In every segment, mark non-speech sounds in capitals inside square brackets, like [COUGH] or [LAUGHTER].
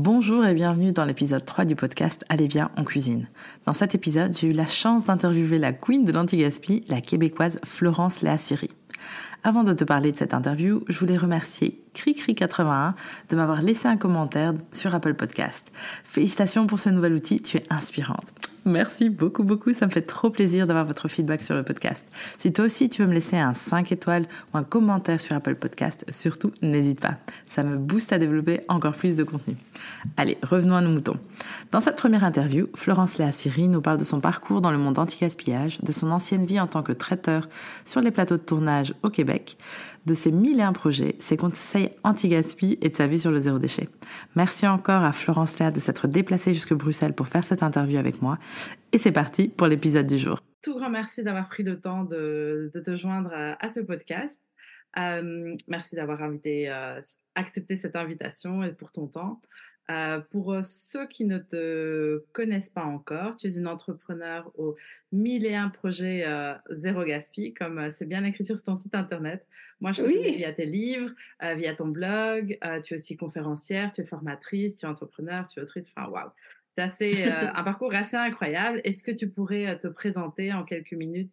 Bonjour et bienvenue dans l'épisode 3 du podcast Allez bien en cuisine. Dans cet épisode, j'ai eu la chance d'interviewer la queen de l'anti-gaspi, la québécoise Florence Léa Siri. Avant de te parler de cette interview, je voulais remercier Cricri81 de m'avoir laissé un commentaire sur Apple Podcast. Félicitations pour ce nouvel outil, tu es inspirante. Merci beaucoup, beaucoup. Ça me fait trop plaisir d'avoir votre feedback sur le podcast. Si toi aussi tu veux me laisser un 5 étoiles ou un commentaire sur Apple Podcast, surtout n'hésite pas. Ça me booste à développer encore plus de contenu. Allez, revenons à nos moutons. Dans cette première interview, Florence Léa Siri nous parle de son parcours dans le monde anti-gaspillage, de son ancienne vie en tant que traiteur sur les plateaux de tournage au Québec, de ses mille et un projets, ses conseils anti-gaspi et de sa vie sur le zéro déchet. Merci encore à Florence Léa de s'être déplacée jusque Bruxelles pour faire cette interview avec moi. Et c'est parti pour l'épisode du jour. Tout grand merci d'avoir pris le temps de, te joindre à, ce podcast. Euh, merci d'avoir euh, accepté cette invitation et pour ton temps. Euh, pour euh, ceux qui ne te connaissent pas encore, tu es une entrepreneur aux mille et un projets euh, zéro gaspi, comme c'est bien écrit sur ton site internet. Moi, je te oui. via tes livres, via ton blog. tu es aussi conférencière, tu es formatrice, tu es entrepreneur, tu es autrice. Enfin, waouh! C'est assez, [LAUGHS] un parcours assez incroyable. Est-ce que tu pourrais te présenter en quelques minutes,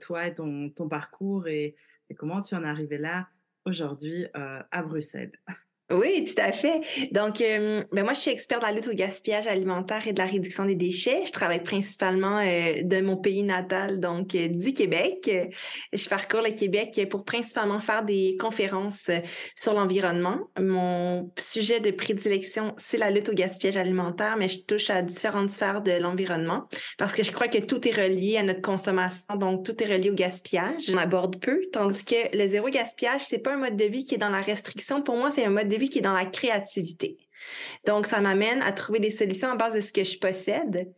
toi et ton, ton parcours et, et, comment tu en es arrivé là aujourd'hui à Bruxelles? Oui, tout à fait. Donc, euh, ben moi, je suis experte dans la lutte au gaspillage alimentaire et de la réduction des déchets. Je travaille principalement euh, de mon pays natal, donc euh, du Québec. Je parcours le Québec pour principalement faire des conférences sur l'environnement. Mon sujet de prédilection, c'est la lutte au gaspillage alimentaire, mais je touche à différentes sphères de l'environnement parce que je crois que tout est relié à notre consommation, donc tout est relié au gaspillage. On aborde peu, tandis que le zéro gaspillage, c'est pas un mode de vie qui est dans la restriction. Pour moi, c'est un mode de vie qui est dans la créativité. Donc, ça m'amène à trouver des solutions en base de ce que je possède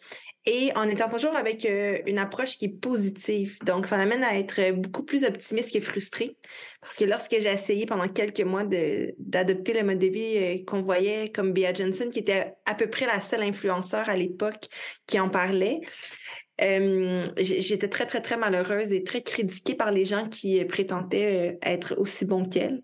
et en étant toujours avec euh, une approche qui est positive. Donc, ça m'amène à être beaucoup plus optimiste que frustrée. Parce que lorsque j'ai essayé pendant quelques mois d'adopter le mode de vie euh, qu'on voyait comme Bea Johnson, qui était à peu près la seule influenceur à l'époque qui en parlait, euh, j'étais très, très, très malheureuse et très critiquée par les gens qui euh, prétendaient euh, être aussi bons qu'elle.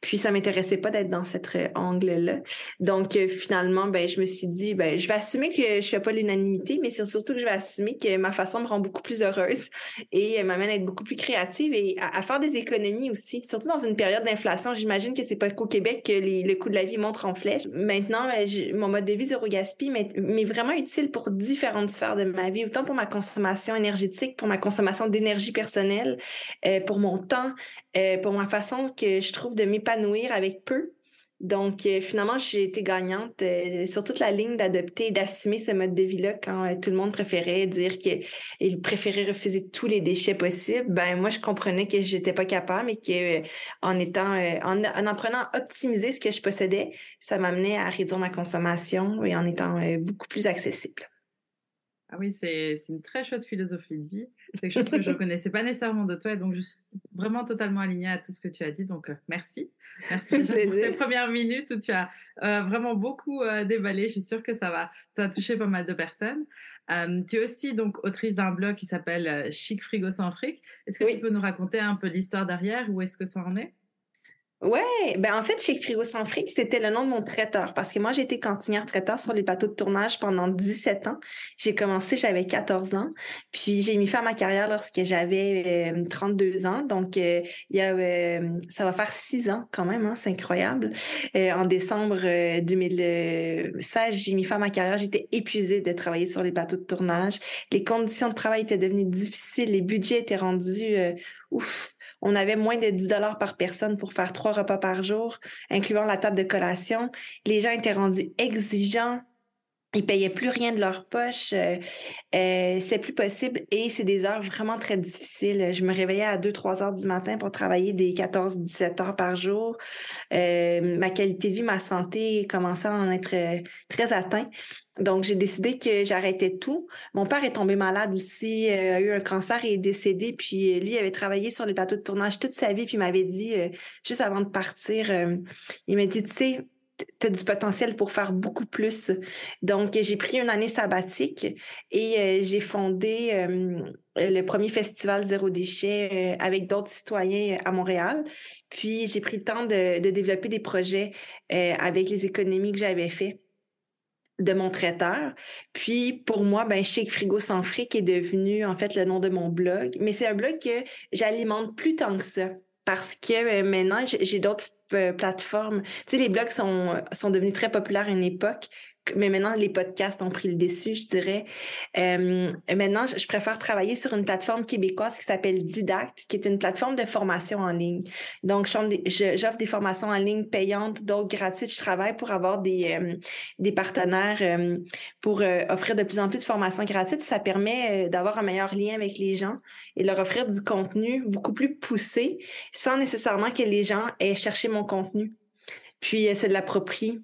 Puis, ça m'intéressait pas d'être dans cet angle-là. Donc, finalement, ben, je me suis dit, ben, je vais assumer que je fais pas l'unanimité, mais surtout que je vais assumer que ma façon me rend beaucoup plus heureuse et m'amène à être beaucoup plus créative et à, faire des économies aussi. Surtout dans une période d'inflation, j'imagine que c'est pas qu'au Québec que les, le coût de la vie monte en flèche. Maintenant, mon mode de vie zéro gaspille m'est vraiment utile pour différentes sphères de ma vie, autant pour ma consommation énergétique, pour ma consommation d'énergie personnelle, euh, pour mon temps, euh, pour ma façon que je trouve de m'épanouir avec peu. Donc, euh, finalement, j'ai été gagnante sur toute la ligne d'adopter et d'assumer ce mode de vie-là quand tout le monde préférait dire qu'il préférait refuser tous les déchets possibles. Ben, moi, je comprenais que j'étais pas capable et que en étant, en, en à optimiser ce que je possédais, ça m'amenait à réduire ma consommation et en étant beaucoup plus accessible. Ah oui, c'est une très chouette philosophie de vie. C'est quelque chose que je ne [LAUGHS] connaissais pas nécessairement de toi, et donc je suis vraiment totalement alignée à tout ce que tu as dit. Donc, euh, merci. Merci déjà pour ces premières minutes où tu as euh, vraiment beaucoup euh, déballé. Je suis sûre que ça va, ça va toucher pas mal de personnes. tu es aussi donc autrice d'un blog qui s'appelle Chic Frigo sans fric. Est-ce que tu peux nous raconter un peu l'histoire derrière Où est-ce que ça en est? Ouais, ben en fait, chez Frigo sans fric, c'était le nom de mon traiteur parce que moi, j'ai été cantinière traiteur sur les bateaux de tournage pendant 17 ans. J'ai commencé, j'avais 14 ans. Puis j'ai mis fin à ma carrière lorsque j'avais 32 euh, ans. Donc, euh, il y a, euh, ça va faire 6 ans quand même, hein, c'est incroyable. en décembre 2016, j'ai mis fin à ma carrière. J'étais épuisée de travailler sur les bateaux de tournage. Les conditions de travail étaient devenues difficiles. Les budgets étaient rendus ouf on avait moins de 10 dollars par personne pour faire trois repas par jour, incluant la table de collation. Les gens étaient rendus exigeants. Ils payaient plus rien de leur poche. Euh, euh, c'est plus possible et c'est des heures vraiment très difficiles. Je me réveillais à 2-3 heures du matin pour travailler des 14-17 heures par jour. Euh, ma qualité de vie, ma santé commençait à en être très atteinte. Donc, j'ai décidé que j'arrêtais tout. Mon père est tombé malade aussi, euh, a eu un cancer et est décédé. Puis euh, lui, il avait travaillé sur les plateaux de tournage toute sa vie. Puis il m'avait dit, euh, juste avant de partir, il m'a dit, tu sais, tu as du potentiel pour faire beaucoup plus. Donc, j'ai pris une année sabbatique et j'ai fondé le premier festival Zéro Déchet avec d'autres citoyens à Montréal. Puis, j'ai pris le temps de, de développer des projets avec les économies que j'avais faites de mon traiteur. Puis pour moi, ben Chic Frigo sans fric est devenu en fait le nom de mon blog. Mais c'est un blog que j'alimente plus tant que ça parce que euh, maintenant j'ai d'autres euh, plateformes. Tu sais, les blogs sont, sont devenus très populaires à une époque mais maintenant, les podcasts ont pris le dessus, je dirais. Euh, maintenant, je préfère travailler sur une plateforme québécoise qui s'appelle Didacte, qui est une plateforme de formation en ligne. Donc, j'offre des formations en ligne payantes, d'autres gratuites. Je travaille pour avoir des, euh, des partenaires euh, pour offrir de plus en plus de formations gratuites. Ça permet d'avoir un meilleur lien avec les gens et leur offrir du contenu beaucoup plus poussé sans nécessairement que les gens aient cherché mon contenu. Puis, c'est de l'approprier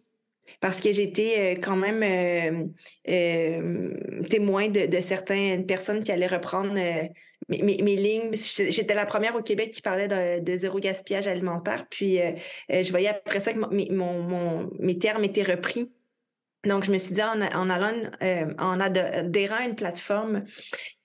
parce que j'étais euh, quand même euh, euh, témoin de, certaines personnes qui allaient reprendre mes, lignes. J'étais la première au Québec qui parlait de, zéro gaspillage alimentaire. Puis je voyais après ça que mes termes étaient repris donc, je me suis dit, en, allant, euh, en adhérant à une plateforme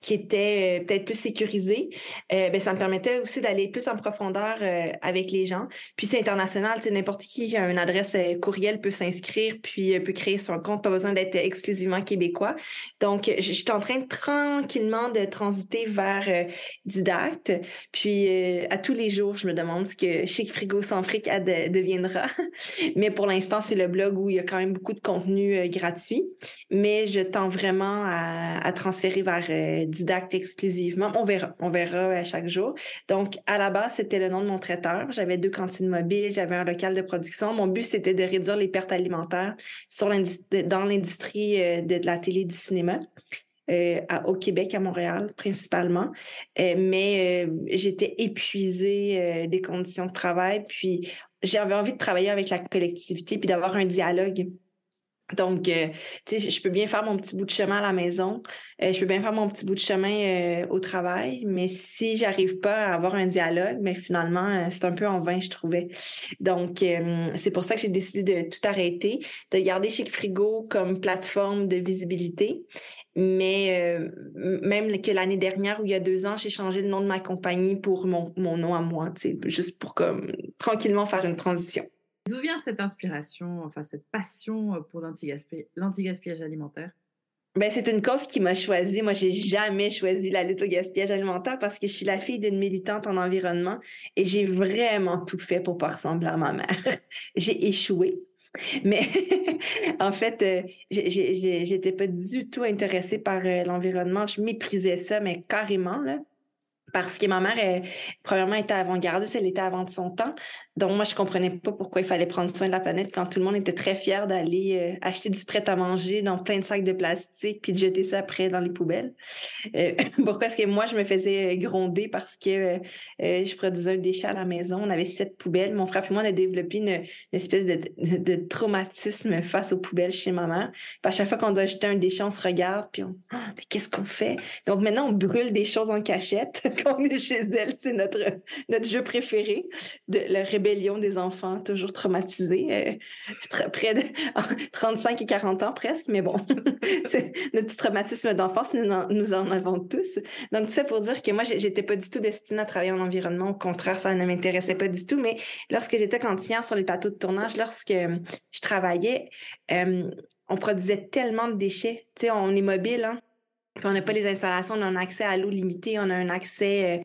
qui était euh, peut-être plus sécurisée, euh, ben, ça me permettait aussi d'aller plus en profondeur avec les gens. Puis c'est international, tu n'importe qui a une adresse courriel peut s'inscrire, puis peut créer son compte, pas besoin d'être exclusivement québécois. Donc, je suis en train tranquillement de transiter vers Didacte. Puis à tous les jours, je me demande ce que Chic Frigo sans fric deviendra. [LAUGHS] Mais pour l'instant, c'est le blog où il y a quand même beaucoup de contenu euh, gratuit, mais je tends vraiment à, transférer vers euh, Didacte exclusivement. On verra, on verra à chaque jour. Donc, à la base, c'était le nom de mon traiteur. J'avais deux cantines mobiles, j'avais un local de production. Mon but, c'était de réduire les pertes alimentaires dans l'industrie euh, de, la télé et du cinéma. au Québec, à Montréal principalement. mais j'étais épuisée des conditions de travail, puis j'avais envie de travailler avec la collectivité, puis d'avoir un dialogue donc, euh, tu sais, je peux bien faire mon petit bout de chemin à la maison, euh, je peux bien faire mon petit bout de chemin euh, au travail, mais si j'arrive pas à avoir un dialogue, mais finalement, c'est un peu en vain, je trouvais. Donc, c'est pour ça que j'ai décidé de tout arrêter, de garder Chic Frigo comme plateforme de visibilité. Mais même que l'année dernière ou il y a deux ans, j'ai changé le nom de ma compagnie pour mon, mon nom à moi, tu sais, juste pour comme tranquillement faire une transition. D'où vient cette inspiration, enfin cette passion euh, pour l'anti-gaspillage alimentaire? Ben, c'est une cause qui m'a choisi. Moi, j'ai jamais choisi la lutte au gaspillage alimentaire parce que je suis la fille d'une militante en environnement et j'ai vraiment tout fait pour pas ressembler à ma mère. [LAUGHS] j'ai échoué. Mais [LAUGHS] en fait, euh, j'étais pas du tout intéressée par euh, l'environnement. Je méprisais ça, mais carrément, là parce que ma mère, premièrement, était avant-gardiste, elle était avant de son temps. Donc, moi, je comprenais pas pourquoi il fallait prendre soin de la planète quand tout le monde était très fier d'aller euh, acheter du prêt-à-manger dans plein de sacs de plastique puis de jeter ça après dans les poubelles. Euh, [LAUGHS] pourquoi est-ce que moi, je me faisais gronder parce que euh, je produisais un déchet à la maison? On avait sept poubelles. Mon frère et moi, on a développé une, espèce de, traumatisme face aux poubelles chez ma mère. Puis à chaque fois qu'on doit jeter un déchet, on se regarde puis on ah, mais qu'est-ce qu'on fait? Donc maintenant, on brûle des choses en cachette [LAUGHS] quand on est chez elle. C'est notre, notre jeu préféré, de le rébellion des enfants, toujours traumatisés, euh, près de [LAUGHS] 35 et 40 ans presque, mais bon, [LAUGHS] notre traumatisme d'enfance, nous, nous, en avons tous. Donc, ça pour dire que moi, j'étais pas du tout destinée à travailler en environnement. Au contraire, ça ne m'intéressait pas du tout. Mais lorsque j'étais cantinière sur les plateaux de tournage, lorsque je travaillais, euh, on produisait tellement de déchets. Tu sais, on est mobile, hein? Puis on n'a pas les installations, on a un accès à l'eau limité, on a un accès euh,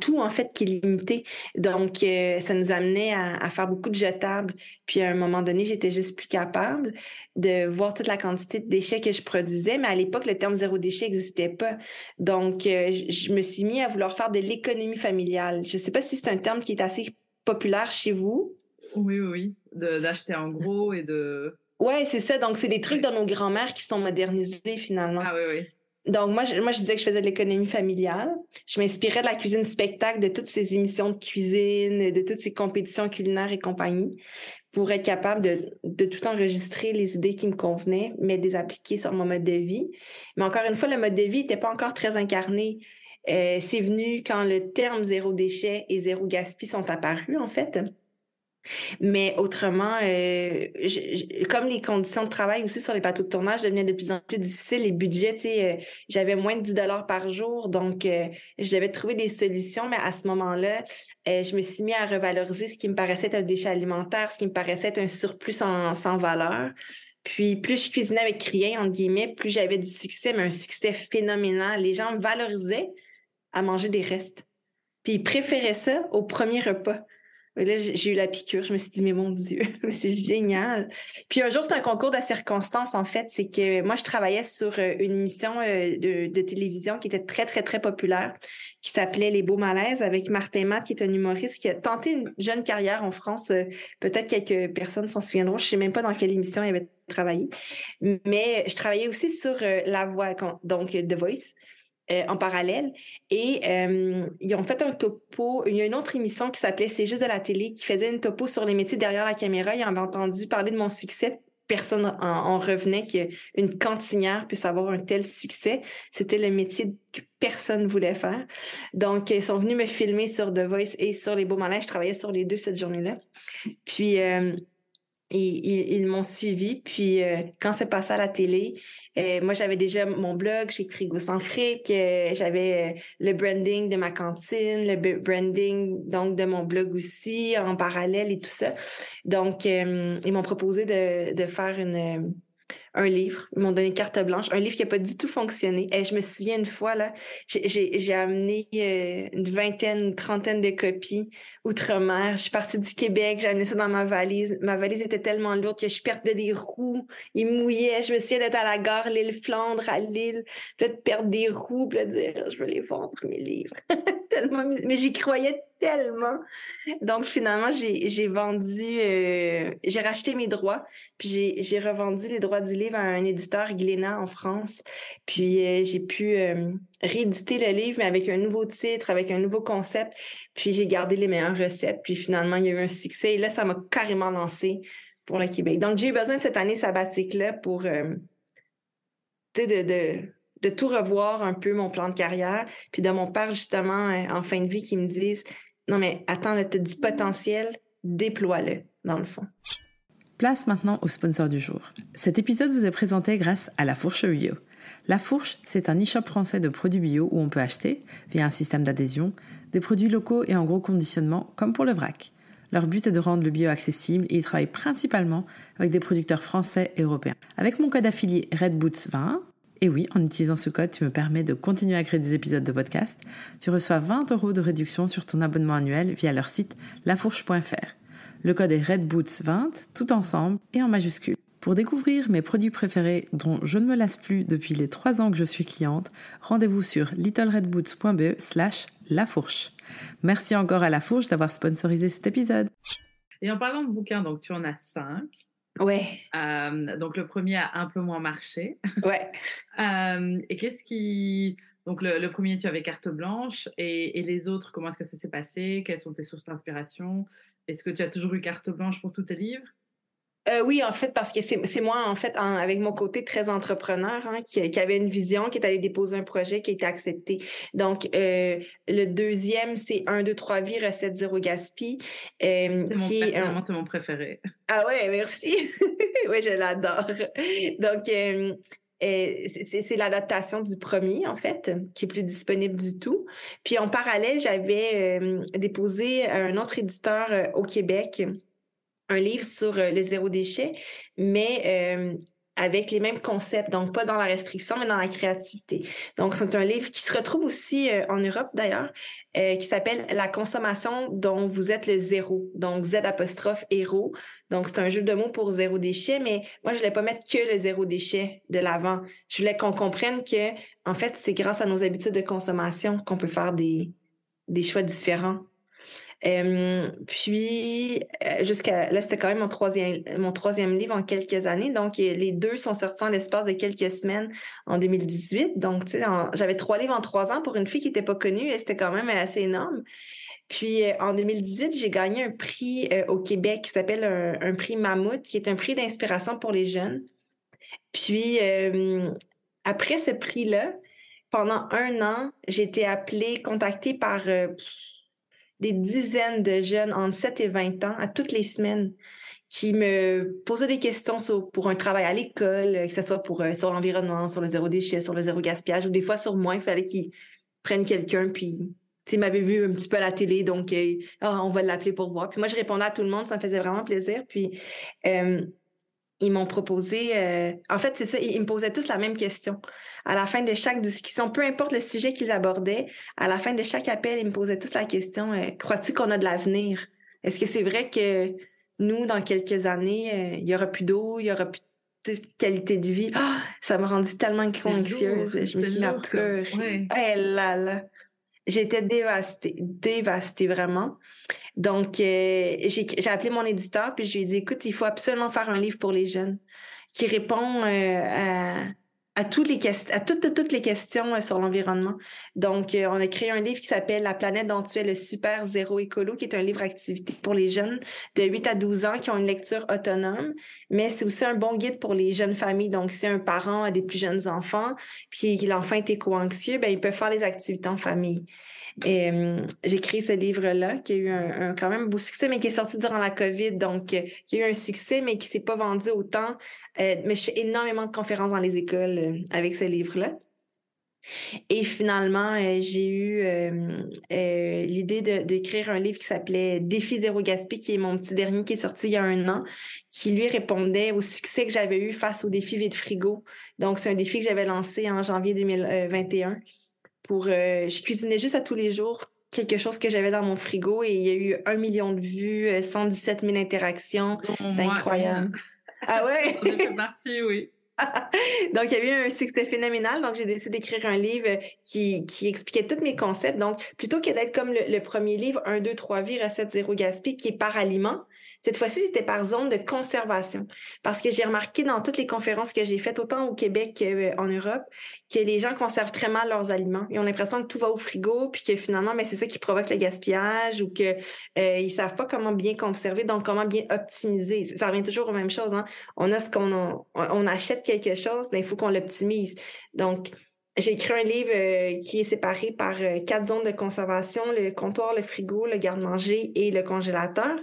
tout en fait qui est limité. Donc, euh, ça nous amenait à, à, faire beaucoup de jetables. Puis à un moment donné, j'étais juste plus capable de voir toute la quantité de déchets que je produisais. Mais à l'époque, le terme zéro déchet n'existait pas. Donc, euh, je me suis mis à vouloir faire de l'économie familiale. Je ne sais pas si c'est un terme qui est assez populaire chez vous. Oui, oui, oui. D'acheter en gros et de... Oui, c'est ça. Donc, c'est des trucs dans nos grands-mères qui sont modernisés finalement. Ah oui, oui. Donc, moi je, moi, je disais que je faisais de l'économie familiale. Je m'inspirais de la cuisine spectacle, de toutes ces émissions de cuisine, de toutes ces compétitions culinaires et compagnie, pour être capable de, de tout enregistrer les idées qui me convenaient, mais de les appliquer sur mon mode de vie. Mais encore une fois, le mode de vie n'était pas encore très incarné. Euh, c'est venu quand le terme zéro déchet et zéro gaspille sont apparus, en fait. Mais autrement, euh, comme les conditions de travail aussi sur les plateaux de tournage devenaient de plus en plus difficiles, les budgets, euh, j'avais moins de 10 dollars par jour, donc euh, je devais trouver des solutions. Mais à ce moment-là, je me suis mis à revaloriser ce qui me paraissait être un déchet alimentaire, ce qui me paraissait être un surplus sans, sans valeur. Puis plus je cuisinais avec rien, entre guillemets, plus j'avais du succès, mais un succès phénoménal. Les gens valorisaient à manger des restes. Puis ils préféraient ça au premier repas. Là, j'ai eu la piqûre. Je me suis dit, mais mon Dieu, [LAUGHS] c'est génial. Puis un jour, c'est un concours de circonstances, en fait. C'est que moi, je travaillais sur euh, une émission euh, de, télévision qui était très, très, très populaire, qui s'appelait Les Beaux Malaises avec Martin Matt, qui est un humoriste qui a tenté une jeune carrière en France. Euh, peut-être quelques personnes s'en souviendront. Je sais même pas dans quelle émission il avait travaillé. Mais je travaillais aussi sur La Voix, donc The Voice. Euh, en parallèle. Et euh, ils ont fait un topo. Il y a une autre émission qui s'appelait C'est juste de la télé qui faisait une topo sur les métiers derrière la caméra. Ils avaient entendu parler de mon succès. Personne en, revenait qu'une cantinière puisse avoir un tel succès. C'était le métier que personne ne voulait faire. Donc, ils sont venus me filmer sur The Voice et sur Les Beaux Malais. Je travaillais sur les deux cette journée-là. Puis, euh, ils, m'ont suivi. Puis euh, quand c'est passé à la télé, euh, moi j'avais déjà mon blog chez Frigo sans fric, euh, j'avais le branding de ma cantine, le branding donc de mon blog aussi en parallèle et tout ça. Donc ils m'ont proposé de, de faire une un livre. Ils m'ont donné carte blanche. Un livre qui n'a pas du tout fonctionné. Et je me souviens une fois, là, j'ai amené euh, une vingtaine, une trentaine de copies outre-mer. Je suis partie du Québec, j'ai amené ça dans ma valise. Ma valise était tellement lourde que je perdais des roues. Il mouillait. Je me souviens d'être à la gare, l'île Flandre, à Lille, puis de perdre des roues, puis de dire, je veux les vendre, mes livres. [LAUGHS] tellement, mais j'y croyais tellement. Donc, finalement, j'ai vendu, euh, j'ai racheté mes droits, puis j'ai revendu les droits du livre à un éditeur Glénat en France. Puis, euh, j'ai pu euh, rééditer le livre, mais avec un nouveau titre, avec un nouveau concept. Puis, j'ai gardé les meilleures recettes. Puis, finalement, il y a eu un succès. Et là, ça m'a carrément lancé pour le Québec. Donc, j'ai eu besoin de cette année sabbatique-là pour, de de tout revoir un peu mon plan de carrière, puis de mon père justement en fin de vie qui me disent non, mais attends, tu as du potentiel, déploie-le, dans le fond. Place maintenant au sponsor du jour. Cet épisode vous est présenté grâce à La Fourche Bio. La Fourche, c'est un e-shop français de produits bio où on peut acheter, via un système d'adhésion, des produits locaux et en gros conditionnement, comme pour le vrac. Leur but est de rendre le bio accessible et ils travaillent principalement avec des producteurs français et européens. Avec mon code affilié RedBoots20, et oui, en utilisant ce code, tu me permets de continuer à créer des épisodes de podcast. Tu reçois 20 euros de réduction sur ton abonnement annuel via leur site lafourche.fr. Le code est RedBoots20, tout ensemble et en majuscule. Pour découvrir mes produits préférés dont je ne me lasse plus depuis les 3 ans que je suis cliente, rendez-vous sur littleredboots.be slash lafourche. Merci encore à La Fourche d'avoir sponsorisé cet épisode. Et en parlant de bouquins, donc tu en as 5. Ouais. Euh, donc le premier a un peu moins marché. Ouais. Euh, et qu'est-ce qui... Donc le, premier, tu avais carte blanche. Et, et les autres, comment est-ce que ça s'est passé? Quelles sont tes sources d'inspiration? Est-ce que tu as toujours eu carte blanche pour tous tes livres? Euh, oui, en fait, parce que c'est moi, en fait, avec mon côté très entrepreneur, hein, qui, qui, avait une vision, qui est allé déposer un projet qui a été accepté. Donc, euh, le deuxième, c'est 1, 2, 3 vies, recette zéro gaspi. Euh, c'est mon, c'est mon préféré. Ah ouais, merci. [LAUGHS] oui, je l'adore. Donc, euh, c'est l'adaptation du premier, en fait, qui est plus disponible du tout. Puis en parallèle, j'avais déposé un autre éditeur au Québec un livre sur euh, le zéro déchet, mais euh, avec les mêmes concepts, donc pas dans la restriction, mais dans la créativité. Donc, c'est un livre qui se retrouve aussi euh, en Europe d'ailleurs, qui s'appelle La consommation dont vous êtes le zéro. Donc, Z apostrophe héros. Donc, c'est un jeu de mots pour zéro déchet, mais moi, je voulais pas mettre que le zéro déchet de l'avant. Je voulais qu'on comprenne que, en fait, c'est grâce à nos habitudes de consommation qu'on peut faire des, des choix différents puis, euh, jusqu'à là, c'était quand même mon troisième, mon troisième livre en quelques années. Donc, les deux sont sortis en l'espace de quelques semaines en 2018. Donc, tu sais, j'avais trois livres en trois ans pour une fille qui n'était pas connue et c'était quand même assez énorme. Puis, euh, en 2018, j'ai gagné un prix euh, au Québec qui s'appelle un, prix Mammouth, qui est un prix d'inspiration pour les jeunes. Puis, après ce prix-là, pendant un an, j'ai été appelée, contactée par des dizaines de jeunes entre 7 et 20 ans à toutes les semaines qui me posaient des questions pour un travail à l'école, que ce soit pour euh, sur l'environnement, sur le zéro déchet, sur le zéro gaspillage, ou des fois sur moi, il fallait qu'ils prennent quelqu'un, puis tu m'avait vu un petit peu à la télé, donc euh, ah, on va l'appeler pour voir. Puis moi, je répondais à tout le monde, ça me faisait vraiment plaisir. Puis euh, ils m'ont proposé, euh, en fait, c'est ça, ils me posaient tous la même question. À la fin de chaque discussion, peu importe le sujet qu'ils abordaient, à la fin de chaque appel, ils me posaient tous la question, euh, crois-tu qu'on a de l'avenir? Est-ce que c'est vrai que nous, dans quelques années, euh, il y aura plus d'eau, il y aura plus de qualité de vie? Ah, ça m'a rendu tellement anxieuse. Je me suis mis à pleurer. Eh là là. J'étais dévastée, dévastée vraiment. Donc, euh, j'ai appelé mon éditeur puis je lui ai dit, écoute, il faut absolument faire un livre pour les jeunes qui répond euh, à, à toutes les questions, à toutes, toutes les questions euh, sur l'environnement. Donc, euh, on a créé un livre qui s'appelle La planète dont tu es le super zéro écolo, qui est un livre activité pour les jeunes de 8 à 12 ans qui ont une lecture autonome, mais c'est aussi un bon guide pour les jeunes familles. Donc, si un parent a des plus jeunes enfants, puis l'enfant est éco-anxieux, ben, il peut faire les activités en famille. Euh, j'ai créé ce livre-là qui a eu un, quand même beau succès, mais qui est sorti durant la COVID, donc euh, qui a eu un succès, mais qui s'est pas vendu autant. Euh, mais je fais énormément de conférences dans les écoles avec ce livre-là. Et finalement, j'ai eu l'idée d'écrire un livre qui s'appelait Défi zéro gaspille, qui est mon petit dernier qui est sorti il y a un an, qui lui répondait au succès que j'avais eu face au défi vide frigo. Donc, c'est un défi que j'avais lancé en janvier 2021 pour. Euh, je cuisinais juste à tous les jours quelque chose que j'avais dans mon frigo et il y a eu un million de vues, 117 euh, 000 interactions. C'était incroyable. Ah ouais? [LAUGHS] On fait partie, oui. [LAUGHS] donc, il y a eu un succès phénoménal. Donc, j'ai décidé d'écrire un livre qui, expliquait tous mes concepts. Donc, plutôt que d'être comme le, premier livre, 1, 2, 3 vies, recette zéro gaspille, qui est par aliment, cette fois-ci, c'était par zone de conservation. Parce que j'ai remarqué dans toutes les conférences que j'ai faites, autant au Québec qu'en Europe, que les gens conservent très mal leurs aliments. Ils ont l'impression que tout va au frigo, puis que finalement, ben, c'est ça qui provoque le gaspillage ou que euh, ils savent pas comment bien conserver, donc comment bien optimiser. Ça revient toujours aux mêmes choses. Hein? On a ce qu'on on achète quelque chose, mais il faut qu'on l'optimise. Donc, j'ai écrit un livre euh, qui est séparé par euh, quatre zones de conservation, le comptoir, le frigo, le garde-manger et le congélateur.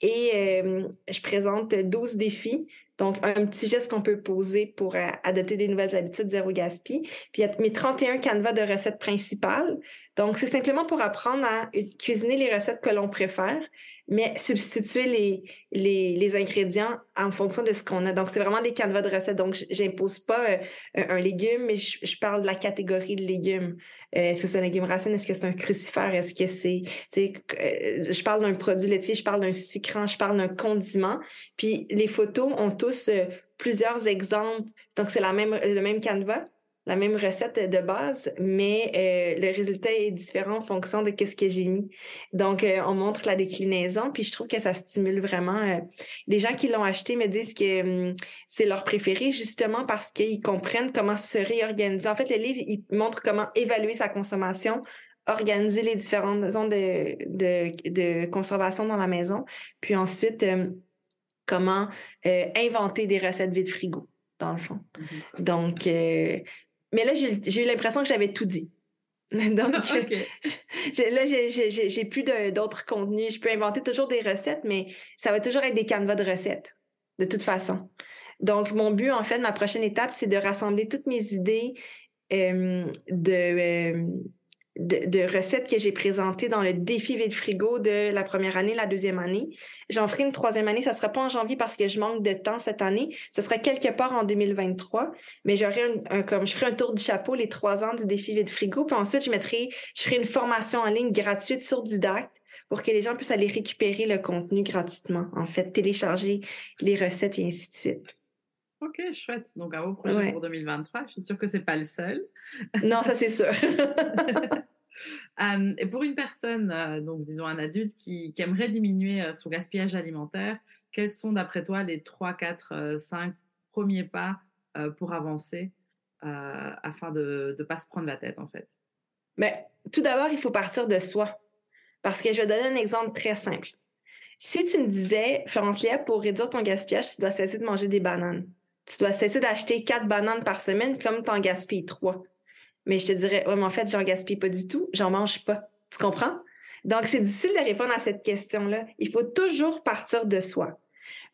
Et euh, je présente 12 défis donc, un petit geste qu'on peut poser pour adopter des nouvelles habitudes zéro gaspille. Puis, il y a mes 31 canevas de recettes principales. Donc, c'est simplement pour apprendre à cuisiner les recettes que l'on préfère, mais substituer les, ingrédients en fonction de ce qu'on a. Donc, c'est vraiment des canevas de recettes. Donc, j'impose pas euh, un légume, mais je, parle de la catégorie de légumes. Euh, est-ce que c'est un légume racine? Est-ce que c'est un crucifère? Est-ce que c'est... je parle d'un produit laitier, je parle d'un sucrant, je parle d'un condiment. Puis, les photos ont euh, plusieurs exemples. Donc, c'est le même canevas, la même recette de base, mais euh, le résultat est différent en fonction de ce que j'ai mis. Donc, euh, on montre la déclinaison, puis je trouve que ça stimule vraiment. les gens qui l'ont acheté me disent que hum, c'est leur préféré justement parce qu'ils comprennent comment se réorganiser. En fait, le livre, il montre comment évaluer sa consommation, organiser les différentes zones de, de, de conservation dans la maison, puis ensuite hum, comment euh, inventer des recettes vide frigo, dans le fond. Mm-hmm. Donc, euh, mais là, j'ai eu l'impression que j'avais tout dit. [LAUGHS] Donc, [LAUGHS] là, j'ai plus d'autres contenus. Je peux inventer toujours des recettes, mais ça va toujours être des canevas de recettes, de toute façon. Donc, mon but, en fait, ma prochaine étape, c'est de rassembler toutes mes idées euh, de, de, recettes que j'ai présentées dans le défi vide frigo de la première année, la deuxième année. J'en ferai une troisième année. Ça ne sera pas en janvier parce que je manque de temps cette année. Ce sera quelque part en 2023. Mais j'aurai un, comme je ferai un tour du chapeau les trois ans du défi vide frigo. Puis ensuite, je mettrai, je ferai une formation en ligne gratuite sur Didacte pour que les gens puissent aller récupérer le contenu gratuitement. En fait, télécharger les recettes et ainsi de suite. Ok, chouette. Donc, un beau projet pour 2023. Je suis sûre que c'est pas le seul. Non, ça c'est sûr. [LAUGHS] et pour une personne, euh, donc disons un adulte qui, aimerait diminuer euh, son gaspillage alimentaire, quels sont d'après toi les 3, 4, 5 premiers pas euh, pour avancer afin de ne pas se prendre la tête en fait? Mais tout d'abord, il faut partir de soi. Parce que je vais donner un exemple très simple. Si tu me disais, Florence Léa, pour réduire ton gaspillage, tu dois cesser de manger des bananes tu dois cesser d'acheter quatre bananes par semaine comme tu en gaspilles trois. Mais je te dirais, ouais, mais en fait, j'en gaspille pas du tout, j'en mange pas. Tu comprends? Donc, c'est difficile de répondre à cette question-là. Il faut toujours partir de soi.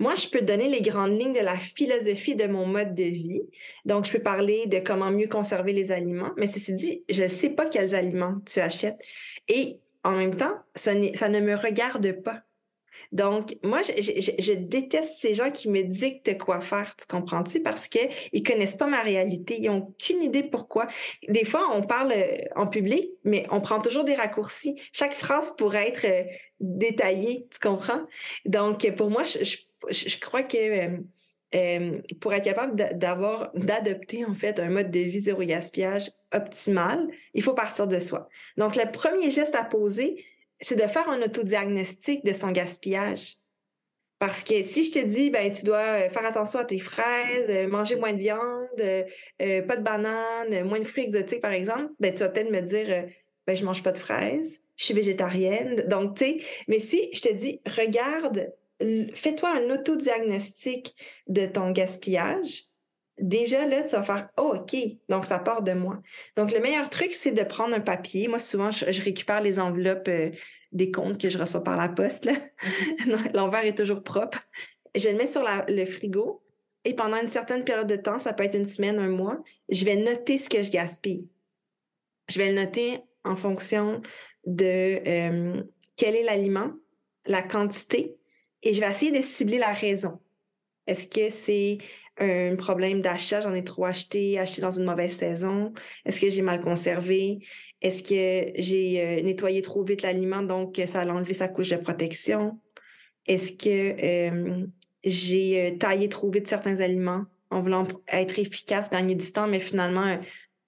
Moi, je peux donner les grandes lignes de la philosophie de mon mode de vie. Donc, je peux parler de comment mieux conserver les aliments, mais ceci dit, je ne sais pas quels aliments tu achètes. Et en même temps, ça, ça ne me regarde pas. Donc, moi, je, déteste ces gens qui me dictent quoi faire, tu comprends-tu? Parce qu'ils connaissent pas ma réalité, ils n'ont aucune idée pourquoi. Des fois, on parle euh, en public, mais on prend toujours des raccourcis. Chaque phrase pourrait être euh, détaillée, tu comprends? Donc, pour moi, je, crois que euh, pour être capable d'avoir, d'adopter en fait un mode de vie zéro gaspillage optimal, il faut partir de soi. Donc, le premier geste à poser, c'est de faire un autodiagnostic de son gaspillage. Parce que si je te dis, ben, tu dois euh, faire attention à tes fraises, euh, manger moins de viande, euh, pas de bananes, moins de fruits exotiques, par exemple, ben, tu vas peut-être me dire, ben, je mange pas de fraises, je suis végétarienne. Donc, tu sais, mais si je te dis, regarde, fais-toi un autodiagnostic de ton gaspillage, déjà là, tu vas faire oh, OK, donc ça part de moi. Donc, le meilleur truc, c'est de prendre un papier. Moi, souvent, je, récupère les enveloppes euh, des comptes que je reçois par la poste. Mhm. [LAUGHS] L'envers est toujours propre. Je le mets sur le frigo et pendant une certaine période de temps, ça peut être une semaine, un mois, je vais noter ce que je gaspille. Je vais le noter en fonction de euh, quel est l'aliment, la quantité, et je vais essayer de cibler la raison. Est-ce que c'est un problème d'achat, j'en ai trop acheté, acheté dans une mauvaise saison? Est-ce que j'ai mal conservé? Est-ce que j'ai euh, nettoyé trop vite l'aliment, donc ça a enlevé sa couche de protection? Est-ce que j'ai euh, taillé trop vite certains aliments en voulant être efficace, gagner du temps, mais finalement,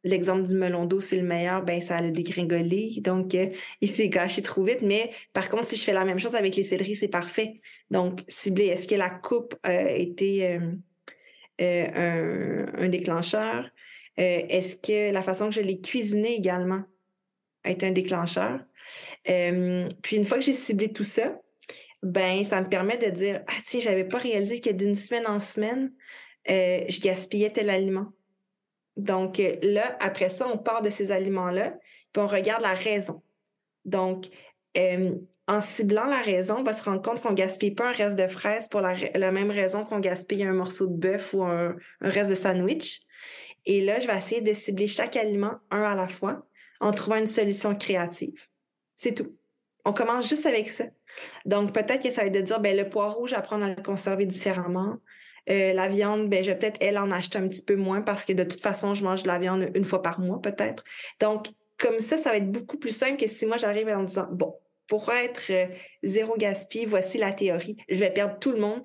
l'exemple du melon d'eau, c'est le meilleur, ben ça a dégringolé. Donc, euh, il s'est gâché trop vite. Mais par contre, si je fais la même chose avec les céleris, c'est parfait. Donc, cibler, est-ce que la coupe a été euh, un, déclencheur? Euh, est-ce que la façon que je l'ai cuisiné également été un déclencheur? Euh, puis une fois que j'ai ciblé tout ça, ben ça me permet de dire ah tiens j'avais pas réalisé que d'une semaine en semaine je gaspillais tel aliment. Donc là après ça on part de ces aliments là puis on regarde la raison. Donc en ciblant la raison, on va se rendre compte qu'on gaspille pas un reste de fraises pour la, même raison qu'on gaspille un morceau de bœuf ou un, reste de sandwich. Et là, je vais essayer de cibler chaque aliment un à la fois en trouvant une solution créative. C'est tout. On commence juste avec ça. Donc, peut-être que ça va être de dire, ben, le poireau, j'apprends à le conserver différemment. Euh, la viande, ben, je vais peut-être, elle, en acheter un petit peu moins parce que de toute façon, je mange de la viande une fois par mois, peut-être. Donc, comme ça, ça va être beaucoup plus simple que si moi, j'arrive en disant, bon, pour être euh, zéro gaspille, voici la théorie. Je vais perdre tout le monde.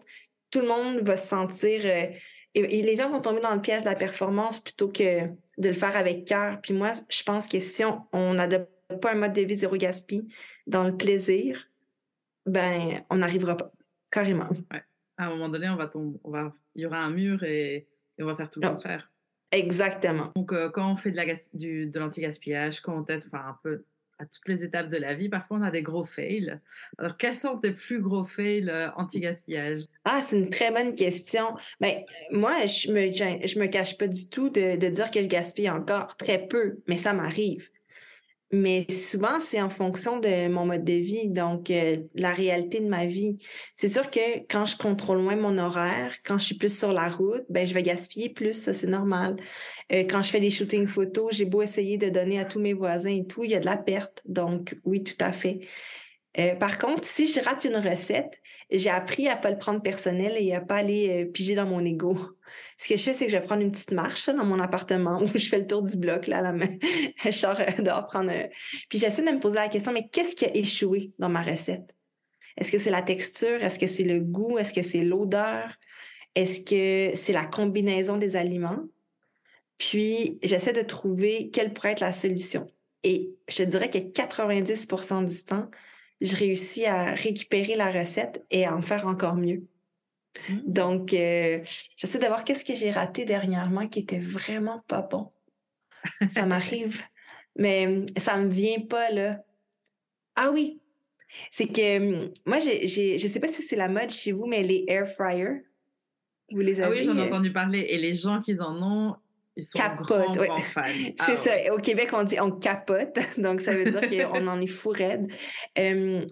Tout le monde va se sentir... Euh, et, les gens vont tomber dans le piège de la performance plutôt que de le faire avec cœur. Puis moi, je pense que si on n'adopte pas un mode de vie zéro gaspille dans le plaisir, ben, on n'arrivera pas. Carrément. À un moment donné, on va tomber, on va, il y aura un mur et, on va faire tout le contraire. Exactement. Donc, euh, quand on fait de, la, du, de l'anti-gaspillage, quand on teste, enfin, un peu à toutes les étapes de la vie, parfois on a des gros fails. Alors, quels sont tes plus gros fails euh, anti-gaspillage? Ah, c'est une très bonne question. Ben, moi, je me, je me cache pas du tout de, de dire que je gaspille encore très peu, mais ça m'arrive. Mais souvent, c'est en fonction de mon mode de vie, donc euh, la réalité de ma vie. C'est sûr que quand je contrôle moins mon horaire, quand je suis plus sur la route, ben je vais gaspiller plus, ça c'est normal. Euh, quand je fais des shootings photos, j'ai beau essayer de donner à tous mes voisins et tout, il y a de la perte. Donc oui, tout à fait. Euh, par contre, si je rate une recette, j'ai appris à pas le prendre personnel et à pas aller piger dans mon ego ce que je fais, c'est que je vais prendre une petite marche dans mon appartement [LAUGHS] où je fais le tour du bloc, là, à la main. [LAUGHS] je sors euh, dehors prendre. Puis j'essaie de me poser la question, mais qu'est-ce qui a échoué dans ma recette? Est-ce que c'est la texture? Est-ce que c'est le goût? Est-ce que c'est l'odeur? Est-ce que c'est la combinaison des aliments? Puis j'essaie de trouver quelle pourrait être la solution. Et je te dirais que 90% du temps, je réussis à récupérer la recette et à en faire encore mieux. Mmh. Donc, euh, j'essaie de voir qu'est-ce que j'ai raté dernièrement qui était vraiment pas bon. Ça m'arrive, mais ça me vient pas là. Ah oui, c'est que moi, j'ai, je sais pas si c'est la mode chez vous, mais les air fryers, vous les avez. Ah oui, j'en ai euh? entendu parler. Et les gens qui en ont, ils sont capote, ouais. [LAUGHS] c'est ah ça. Au Québec, on dit on capote. [LAUGHS] Donc, ça veut dire [LAUGHS] qu'on en est fou raide.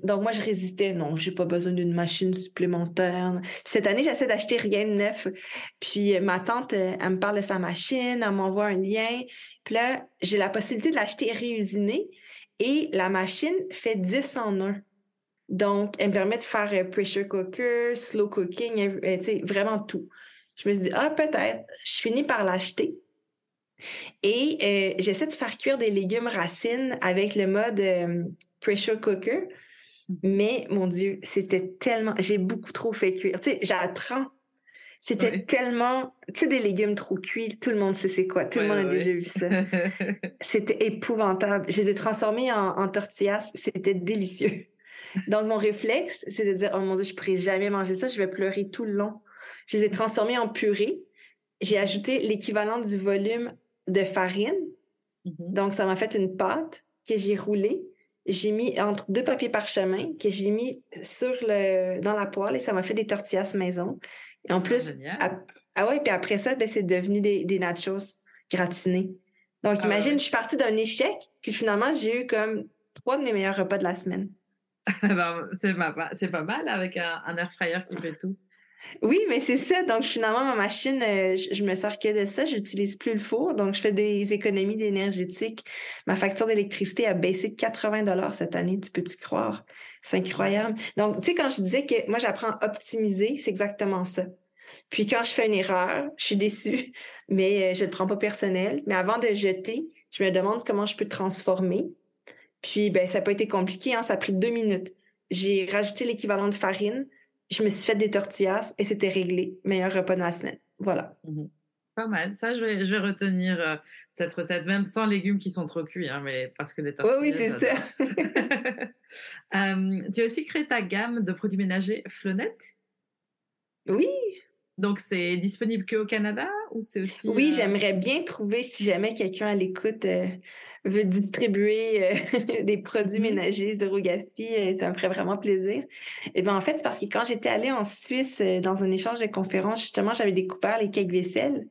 donc, moi, je résistais. Non, j'ai pas besoin d'une machine supplémentaire. cette année, j'essaie d'acheter rien de neuf. Puis, euh, ma tante, euh, elle me parle de sa machine, elle m'envoie un lien. Puis là, j'ai la possibilité de l'acheter réusinée. Et la machine fait 10 en 1. Donc, elle me permet de faire euh, pressure cooker, slow cooking, tu sais, vraiment tout. Je me suis dit, ah, peut-être. Je finis par l'acheter. Et euh, j'essaie de faire cuire des légumes racines avec le mode euh, pressure cooker. Mm-hmm. Mais mon Dieu, c'était tellement. J'ai beaucoup trop fait cuire. Tu sais, j'apprends. C'était tellement. Tu sais, des légumes trop cuits, tout le monde sait c'est quoi. Tout le monde a déjà vu ça. c'était épouvantable. Je les ai transformés en, en tortillas. C'était délicieux. [LAUGHS] Donc, mon réflexe, c'est de dire Oh mon Dieu, je ne pourrais jamais manger ça. Je vais pleurer tout le long. Je les ai transformés en purée. J'ai ajouté l'équivalent du volume de farine. Mm-hmm. Donc, ça m'a fait une pâte que j'ai roulée. J'ai mis entre deux papiers parchemin que j'ai mis sur le, dans la poêle et ça m'a fait des tortillas maison. Et en ah, plus, ah ouais, puis après ça, ben, c'est devenu des, des nachos gratinés. Donc, ah imagine, je suis partie d'un échec, puis finalement, j'ai eu comme trois de mes meilleurs repas de la semaine. [LAUGHS] Ben, c'est pas, mal avec un, un air fryer qui fait tout. Oui, mais c'est ça. Donc, finalement, ma machine, euh, je, me sers que de ça. J'utilise plus le four. Donc, je fais des économies d'énergétique. Ma facture d'électricité a baissé de 80 dollars cette année. Tu peux-tu croire? C'est incroyable. Donc, tu sais, quand je disais que moi, j'apprends à optimiser, c'est exactement ça. Puis, quand je fais une erreur, je suis déçue, [LAUGHS] mais euh, je ne le prends pas personnel. Mais avant de jeter, je me demande comment je peux transformer. Puis, ben, ça n'a pas été compliqué. Hein? Ça a pris deux minutes. J'ai rajouté l'équivalent de farine je me suis fait des tortillas et c'était réglé. Meilleur repas de la semaine. Voilà. Mhm. Pas mal. Ça, je vais, je vais retenir euh, cette recette, même sans légumes qui sont trop cuits, hein, mais parce que les tortillas. Oui, oui, c'est ça. [LAUGHS] Euh, tu as aussi créé ta gamme de produits ménagers Flonette? Oui. Donc, c'est disponible qu'au Canada ou c'est aussi. Oui, euh, j'aimerais bien trouver, si jamais quelqu'un à l'écoute veut distribuer euh, [LAUGHS] des produits mm-hmm. ménagers zéro gaspille, euh, ça me ferait vraiment plaisir. Et ben en fait, c'est parce que quand j'étais allée en Suisse euh, dans un échange de conférences, justement, j'avais découvert les cakes vaisselle.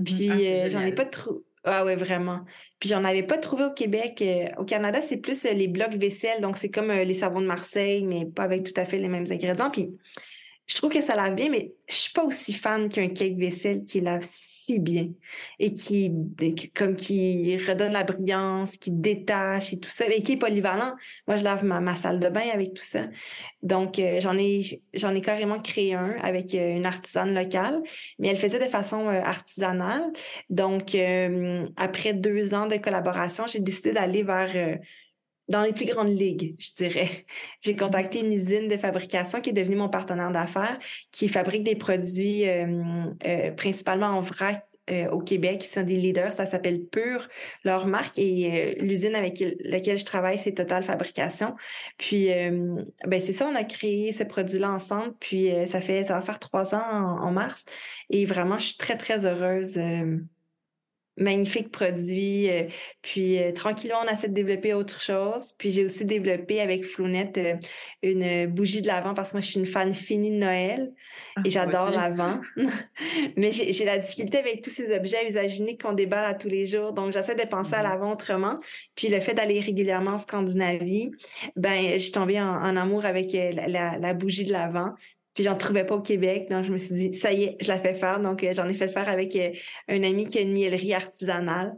Mm-hmm. Puis ah, j'en ai pas trop. Ah ouais, vraiment. Puis j'en avais pas trouvé au Québec. Au Canada, c'est plus les blocs vaisselle, donc c'est comme les savons de Marseille, mais pas avec tout à fait les mêmes ingrédients. Puis je trouve que ça lave bien, mais je suis pas aussi fan qu'un cake vaisselle qui lave si bien et qui, comme qui redonne la brillance, qui détache et tout ça, et qui est polyvalent. Moi, je lave ma, salle de bain avec tout ça. Donc, euh, j'en ai, j'en ai carrément créé un avec euh, une artisane locale, mais elle faisait de façon euh, artisanale. Donc, après deux ans de collaboration, j'ai décidé d'aller vers dans les plus grandes ligues, je dirais. [LAUGHS] J'ai contacté une usine de fabrication qui est devenue mon partenaire d'affaires, qui fabrique des produits euh, euh, principalement en vrac euh, au Québec, qui sont des leaders. Ça s'appelle Pure, leur marque. Et l'usine avec laquelle je travaille, c'est Total Fabrication. Puis, ben c'est ça, on a créé ce produit-là ensemble. Puis, ça fait, ça va faire trois ans en, mars. Et vraiment, je suis très, très heureuse magnifiques produits. Euh, puis euh, tranquillement, on essaie de développer autre chose. Puis j'ai aussi développé avec Flounette euh, une bougie de l'Avent parce que moi, je suis une fan finie de Noël et ah, j'adore l'Avent. [LAUGHS] Mais j'ai la difficulté avec tous ces objets à usage unique qu'on déballe à tous les jours. Donc, j'essaie de penser à mm-hmm. l'Avent autrement. Puis le fait d'aller régulièrement en Scandinavie, ben, j'ai tombé en, amour avec la, la bougie de l'Avent. Puis j'en trouvais pas au Québec, donc je me suis dit, ça y est, je la fais faire. Donc euh, j'en ai fait faire avec euh, un ami qui a une miellerie artisanale.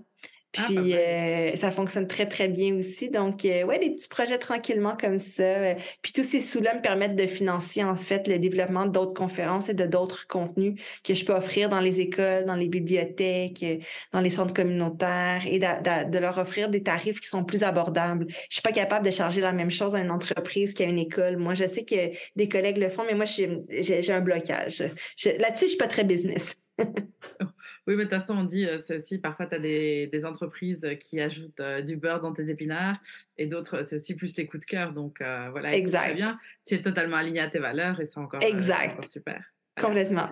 Ah, puis euh, ça fonctionne très, très bien aussi. Donc, euh, ouais, des petits projets tranquillement comme ça. Euh, puis tous ces sous-là me permettent de financer en fait le développement d'autres conférences et de d'autres contenus que je peux offrir dans les écoles, dans les bibliothèques, dans les centres communautaires et de, leur offrir des tarifs qui sont plus abordables. Je suis pas capable de charger la même chose à une entreprise qu'à une école. Moi, je sais que des collègues le font, mais moi, j'ai un blocage. Là-dessus, je suis pas très business. [LAUGHS] Oui, mais de toute façon, on dit, euh, c'est aussi, parfois, tu as des, entreprises qui ajoutent euh, du beurre dans tes épinards et d'autres, c'est aussi plus les coups de cœur. Donc, euh, voilà, exact. très bien. Tu es totalement aligné à tes valeurs et c'est encore, exact. super. Complètement.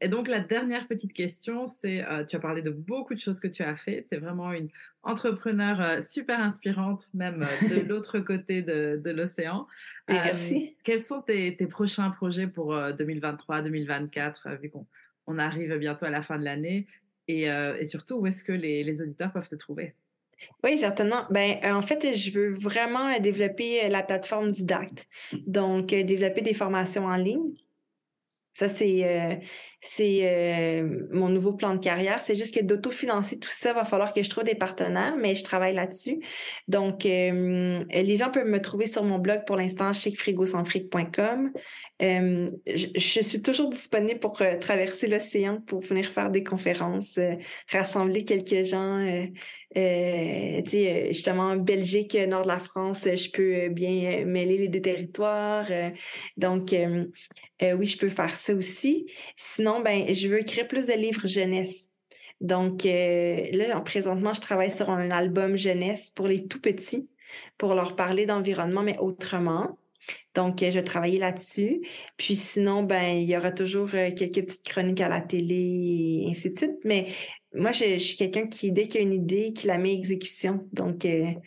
et donc, la dernière petite question, c'est, tu as parlé de beaucoup de choses que tu as fait. Tu es vraiment une entrepreneur super inspirante, même de [LAUGHS] l'autre côté de, l'océan. Merci. Quels sont tes, tes prochains projets pour 2023, 2024, vu qu'on on arrive bientôt à la fin de l'année. Et, euh, surtout, où est-ce que les, auditeurs peuvent te trouver? Oui, certainement. Ben, euh, en fait, je veux vraiment euh, développer la plateforme Didacte. Donc, développer des formations en ligne. Ça, c'est c'est euh, mon nouveau plan de carrière. C'est juste que d'autofinancer tout ça, va falloir que je trouve des partenaires, mais je travaille là-dessus. Donc, euh, les gens peuvent me trouver sur mon blog pour l'instant, chicfrigosanfric.com. je, je suis toujours disponible pour traverser l'océan, pour venir faire des conférences, rassembler quelques gens. Euh, justement, Belgique, nord de la France, je peux bien mêler les deux territoires. donc, euh, oui, je peux faire ça aussi. Sinon, ben, je veux écrire plus de livres jeunesse. Donc euh, là, présentement, je travaille sur un album jeunesse pour les tout petits, pour leur parler d'environnement, mais autrement. Donc, euh, je vais travailler là-dessus. Puis sinon, ben, il y aura toujours quelques petites chroniques à la télé ainsi de suite. Mais moi, je, suis quelqu'un qui, dès qu'il y a une idée, qui la met exécution. Donc, il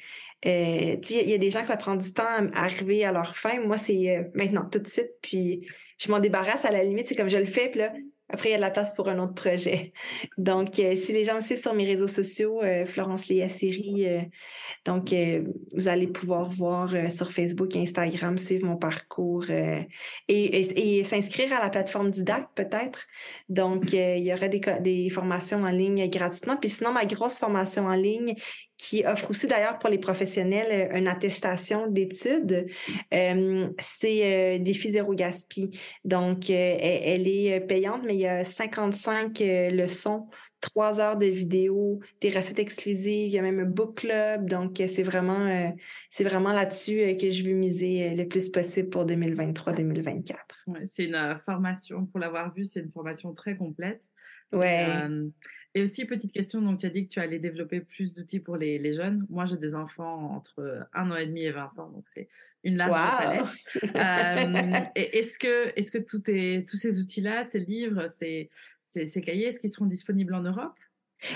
y a des gens que ça prend du temps à arriver à leur fin. Moi, c'est maintenant, tout de suite. Puis je m'en débarrasse à la limite. C'est comme je le fais, puis là, après, il y a de la place pour un autre projet. [LAUGHS] Donc, euh, si les gens me suivent sur mes réseaux sociaux, euh, Florence Léa Siri, euh, donc vous allez pouvoir voir sur Facebook Instagram, suivre mon parcours et, s'inscrire à la plateforme Didact peut-être. Donc, il y aura des, des formations en ligne gratuitement. Puis sinon, ma grosse formation en ligne qui offre aussi d'ailleurs pour les professionnels une attestation d'études. c'est Défi Zéro Gaspi. Donc, elle, est payante, mais il y a 55 leçons, trois heures de vidéos, des recettes exclusives, il y a même un book club. Donc, c'est vraiment, c'est vraiment là-dessus que je veux miser le plus possible pour 2023-2024. c'est une formation, pour l'avoir vu, c'est une formation très complète. Ouais. Et aussi, petite question, donc tu as dit que tu allais développer plus d'outils pour les, les, jeunes. Moi, j'ai des enfants entre un an et demi et 20 ans, donc c'est une large palette. [LAUGHS] euh, est-ce que, est -ce que tout est, tous ces outils-là, ces livres, ces, ces, ces cahiers, est-ce qu'ils seront disponibles en Europe?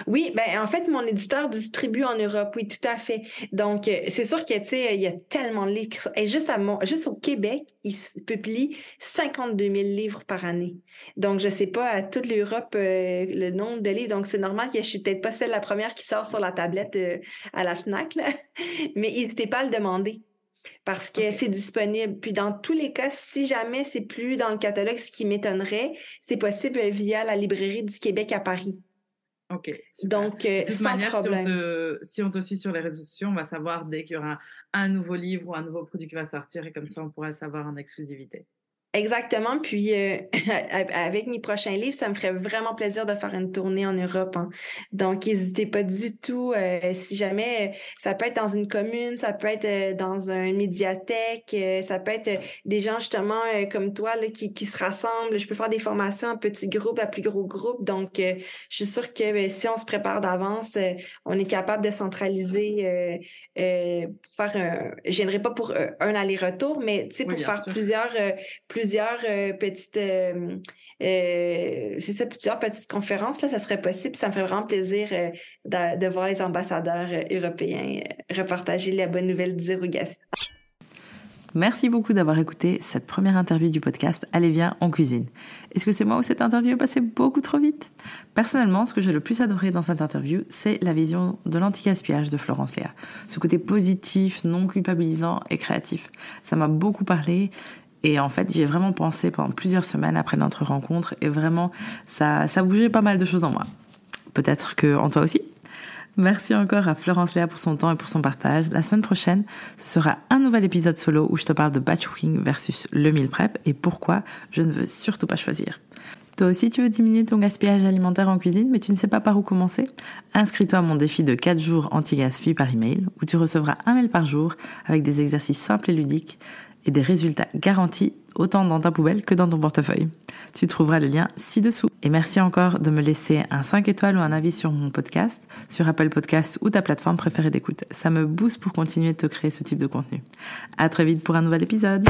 Oui, ben en fait, mon éditeur distribue en Europe, oui, tout à fait. Donc, euh, c'est sûr que, tu sais, il y a tellement de livres. Et juste, à mon, juste au Québec, il publie 52 000 livres par année. Donc, je sais pas à toute l'Europe euh, le nombre de livres. Donc, c'est normal que je suis peut-être pas celle la première qui sort sur la tablette euh, à la FNAC, là. [LAUGHS] mais n'hésitez pas à le demander parce que c'est disponible. Puis dans tous les cas, si jamais c'est plus dans le catalogue, ce qui m'étonnerait, c'est possible via la librairie du Québec à Paris. Ok. Donc, euh, sans problème. Si on, te, suit sur les réseaux sociaux, on va savoir dès qu'il y aura un, nouveau livre ou un nouveau produit qui va sortir et comme ça, on pourra savoir en exclusivité. Exactement. Puis euh, [LAUGHS] avec mes prochains livres, ça me ferait vraiment plaisir de faire une tournée en Europe. Hein. Donc, n'hésitez pas du tout. Euh, si jamais, ça peut être dans une commune, ça peut être euh, dans une médiathèque, ça peut être des gens justement comme toi là, qui, qui se rassemblent. Je peux faire des formations en petits groupes, à plus gros groupes. Donc, je suis sûre que si on se prépare d'avance, on est capable de centraliser pour faire un. Je pas pour un aller-retour, mais tu sais, pour faire plusieurs plusieurs petites c'est ça, plusieurs petites conférences, là, ça serait possible. Ça me ferait vraiment plaisir de, voir les ambassadeurs européens repartager la bonne nouvelle gaspillage. Merci beaucoup d'avoir écouté cette première interview du podcast Allez bien en cuisine. Est-ce que c'est moi ou cette interview est passée beaucoup trop vite? Personnellement, ce que j'ai le plus adoré dans cette interview, c'est la vision de l'anti-gaspillage de Florence Léa. Ce côté positif, non culpabilisant et créatif. Ça m'a beaucoup parlé et en fait, j'y ai vraiment pensé pendant plusieurs semaines après notre rencontre et vraiment, ça, ça bougeait pas mal de choses en moi. Peut-être que en toi aussi Merci encore à Florence Léa pour son temps et pour son partage. La semaine prochaine, ce sera un nouvel épisode solo où je te parle de batch cooking versus le meal prep et pourquoi je ne veux surtout pas choisir. Toi aussi, tu veux diminuer ton gaspillage alimentaire en cuisine, mais tu ne sais pas par où commencer? Inscris-toi à mon défi de 4 jours anti-gaspi par email, où tu recevras un mail par jour avec des exercices simples et ludiques et des résultats garantis autant dans ta poubelle que dans ton portefeuille. Tu trouveras le lien ci-dessous. Et merci encore de me laisser un 5 étoiles ou un avis sur mon podcast, sur Apple Podcast ou ta plateforme préférée d'écoute. Ça me booste pour continuer de te créer ce type de contenu. À très vite pour un nouvel épisode.